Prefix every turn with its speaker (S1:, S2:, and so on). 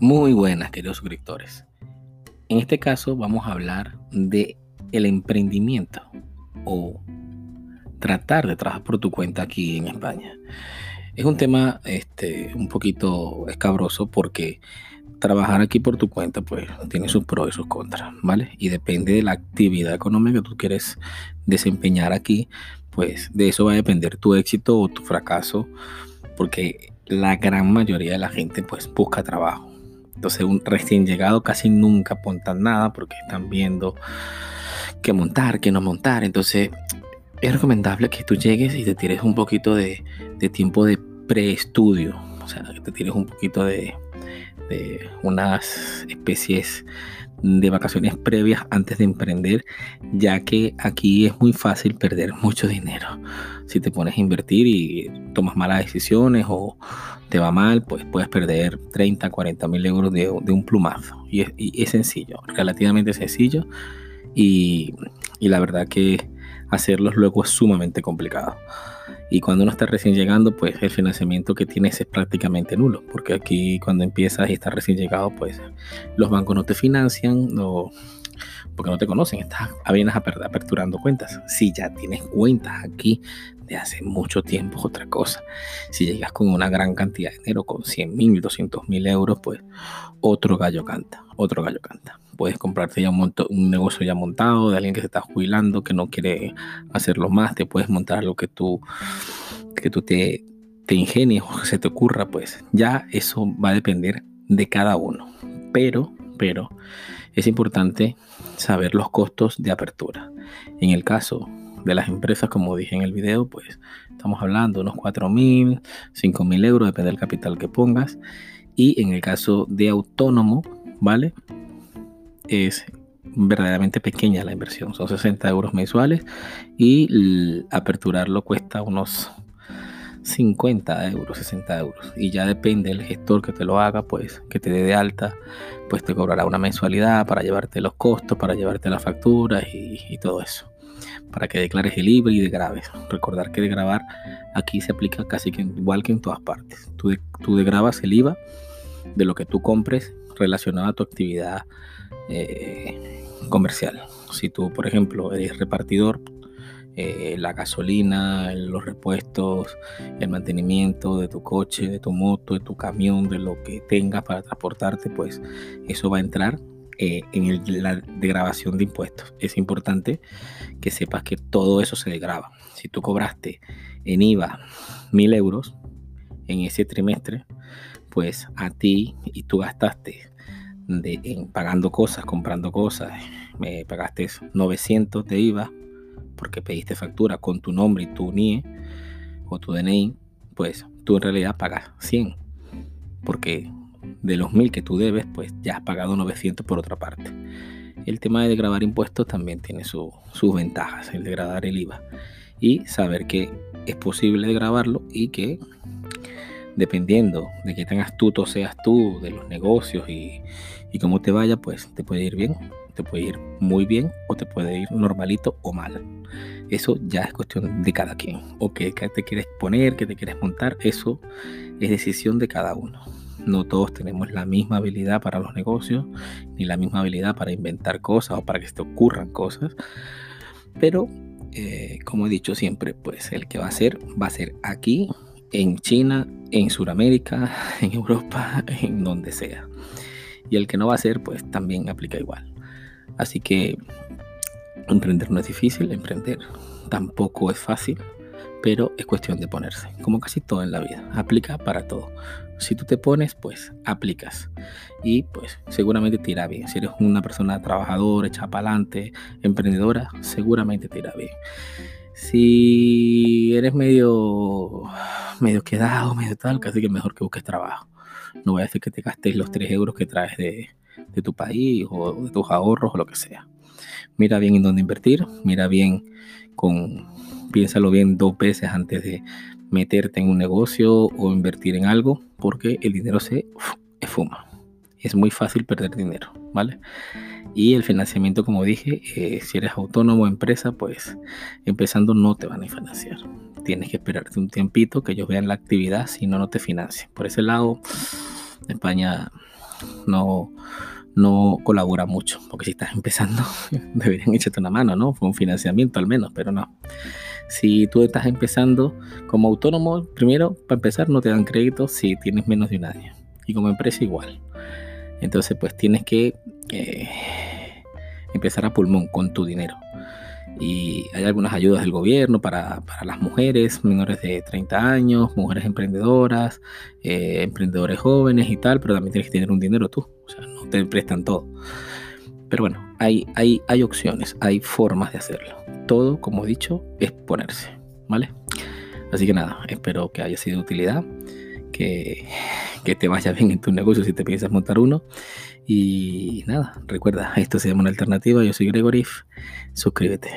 S1: Muy buenas, queridos suscriptores. En este caso vamos a hablar de el emprendimiento o tratar de trabajar por tu cuenta aquí en España. Es un tema este, un poquito escabroso porque trabajar aquí por tu cuenta pues tiene sus pros y sus contras, ¿vale? Y depende de la actividad económica que tú quieres desempeñar aquí, pues de eso va a depender tu éxito o tu fracaso, porque la gran mayoría de la gente pues busca trabajo entonces un recién llegado casi nunca montan nada porque están viendo qué montar, qué no montar. Entonces es recomendable que tú llegues y te tires un poquito de, tiempo de preestudio. O sea, que te tires un poquito de, de unas especies de vacaciones previas antes de emprender, ya que aquí es muy fácil perder mucho dinero. Si te pones a invertir y tomas malas decisiones o te va mal, pues puedes perder 30, 40 mil euros de, un plumazo. Y es, sencillo, relativamente sencillo. Y, y la verdad que hacerlos luego es sumamente complicado. Y cuando uno está recién llegando, pues el financiamiento que tienes es prácticamente nulo, porque aquí cuando empiezas y estás recién llegado, pues los bancos no te financian, no, porque no te conocen, estás apenas aperturando cuentas. Si ya tienes cuentas aquí de hace mucho tiempo, es otra cosa. Si llegas con una gran cantidad de dinero, con 100 mil, 200 mil euros, pues otro gallo canta, otro gallo canta puedes comprarte ya un, un, negocio ya montado de alguien que se está jubilando, que no quiere hacerlo más, te puedes montar lo que tú, que tú te, te ingenies o que se te ocurra, pues ya eso va a depender de cada uno. Pero, pero es importante saber los costos de apertura. En el caso de las empresas, como dije en el video, pues estamos hablando unos 4 mil, 5 mil euros, depende del capital que pongas. Y en el caso de autónomo, ¿vale? es verdaderamente pequeña la inversión, son 60 euros mensuales y aperturarlo cuesta unos 50 euros, 60 euros. Y ya depende del gestor que te lo haga, pues que te dé de alta, pues te cobrará una mensualidad para llevarte los costos, para llevarte las facturas y, todo eso. Para que declares el IVA y de graves. Recordar que de grabar aquí se aplica casi que igual que en todas partes. Tú, de, tú el IVA de lo que tú compres relacionado a tu actividad eh, comercial. Si tú, por ejemplo, eres repartidor, eh, la gasolina, los repuestos, el mantenimiento de tu coche, de tu moto, de tu camión, de lo que tengas para transportarte, pues eso va a entrar eh, en la degradación de impuestos. Es importante que sepas que todo eso se degraba. Si tú cobraste en IVA mil euros en ese trimestre, pues a ti y tú gastaste de, pagando cosas, comprando cosas, me pagaste 900 de IVA porque pediste factura con tu nombre y tu NIE o tu DNI, pues tú en realidad pagas 100 porque de los 1000 que tú debes, pues ya has pagado 900 por otra parte. El tema de grabar impuestos también tiene sus ventajas, el de grabar el IVA y saber que es posible grabarlo y que dependiendo de qué tan astuto seas tú de los negocios y, y cómo te vaya, pues te puede ir bien, te puede ir muy bien o te puede ir normalito o mal. Eso ya es cuestión de cada quien. O qué te quieres poner, qué te quieres montar, eso es decisión de cada uno. No todos tenemos la misma habilidad para los negocios, ni la misma habilidad para inventar cosas o para que se te ocurran cosas. Pero, eh, como he dicho siempre, pues el que va a ser, va a ser aquí en China, en Sudamérica, en Europa, en donde sea. Y el que no va a ser, pues también aplica igual. Así que emprender no es difícil, emprender tampoco es fácil, pero es cuestión de ponerse, como casi todo en la vida, aplica para todo. Si tú te pones, pues aplicas y pues seguramente te irá bien. Si eres una persona trabajadora, echa para adelante, emprendedora, seguramente te irá bien. Si eres medio medio quedado, medio tal, casi que mejor que busques trabajo. No voy a decir que te gastes los 3 euros que traes de, tu país o de tus ahorros o lo que sea. Mira bien en dónde invertir, mira bien con, piénsalo bien dos veces antes de meterte en un negocio o invertir en algo, porque el dinero se esfuma. Es muy fácil perder dinero, ¿vale? Y el financiamiento, como dije, eh, si eres autónomo o empresa, pues empezando no te van a financiar tienes que esperarte un tiempito que ellos vean la actividad, si no, no te financian. Por ese lado, España no, no colabora mucho, porque si estás empezando, deberían echarte una mano, ¿no? Fue un financiamiento al menos, pero no. Si tú estás empezando como autónomo, primero, para empezar, no te dan crédito si tienes menos de un año. Y como empresa igual. Entonces, pues tienes que eh, empezar a pulmón con tu dinero. Y hay algunas ayudas del gobierno para, las mujeres menores de 30 años, mujeres emprendedoras, eh, emprendedores jóvenes y tal, pero también tienes que tener un dinero tú. O sea, no te prestan todo. Pero bueno, hay, hay, hay opciones, hay formas de hacerlo. Todo, como he dicho, es ponerse, ¿vale? Así que nada, espero que haya sido de utilidad, que, que te vaya bien en tu negocio si te piensas montar uno. Y nada, recuerda, esto se llama una alternativa. Yo soy Gregorif. Suscríbete.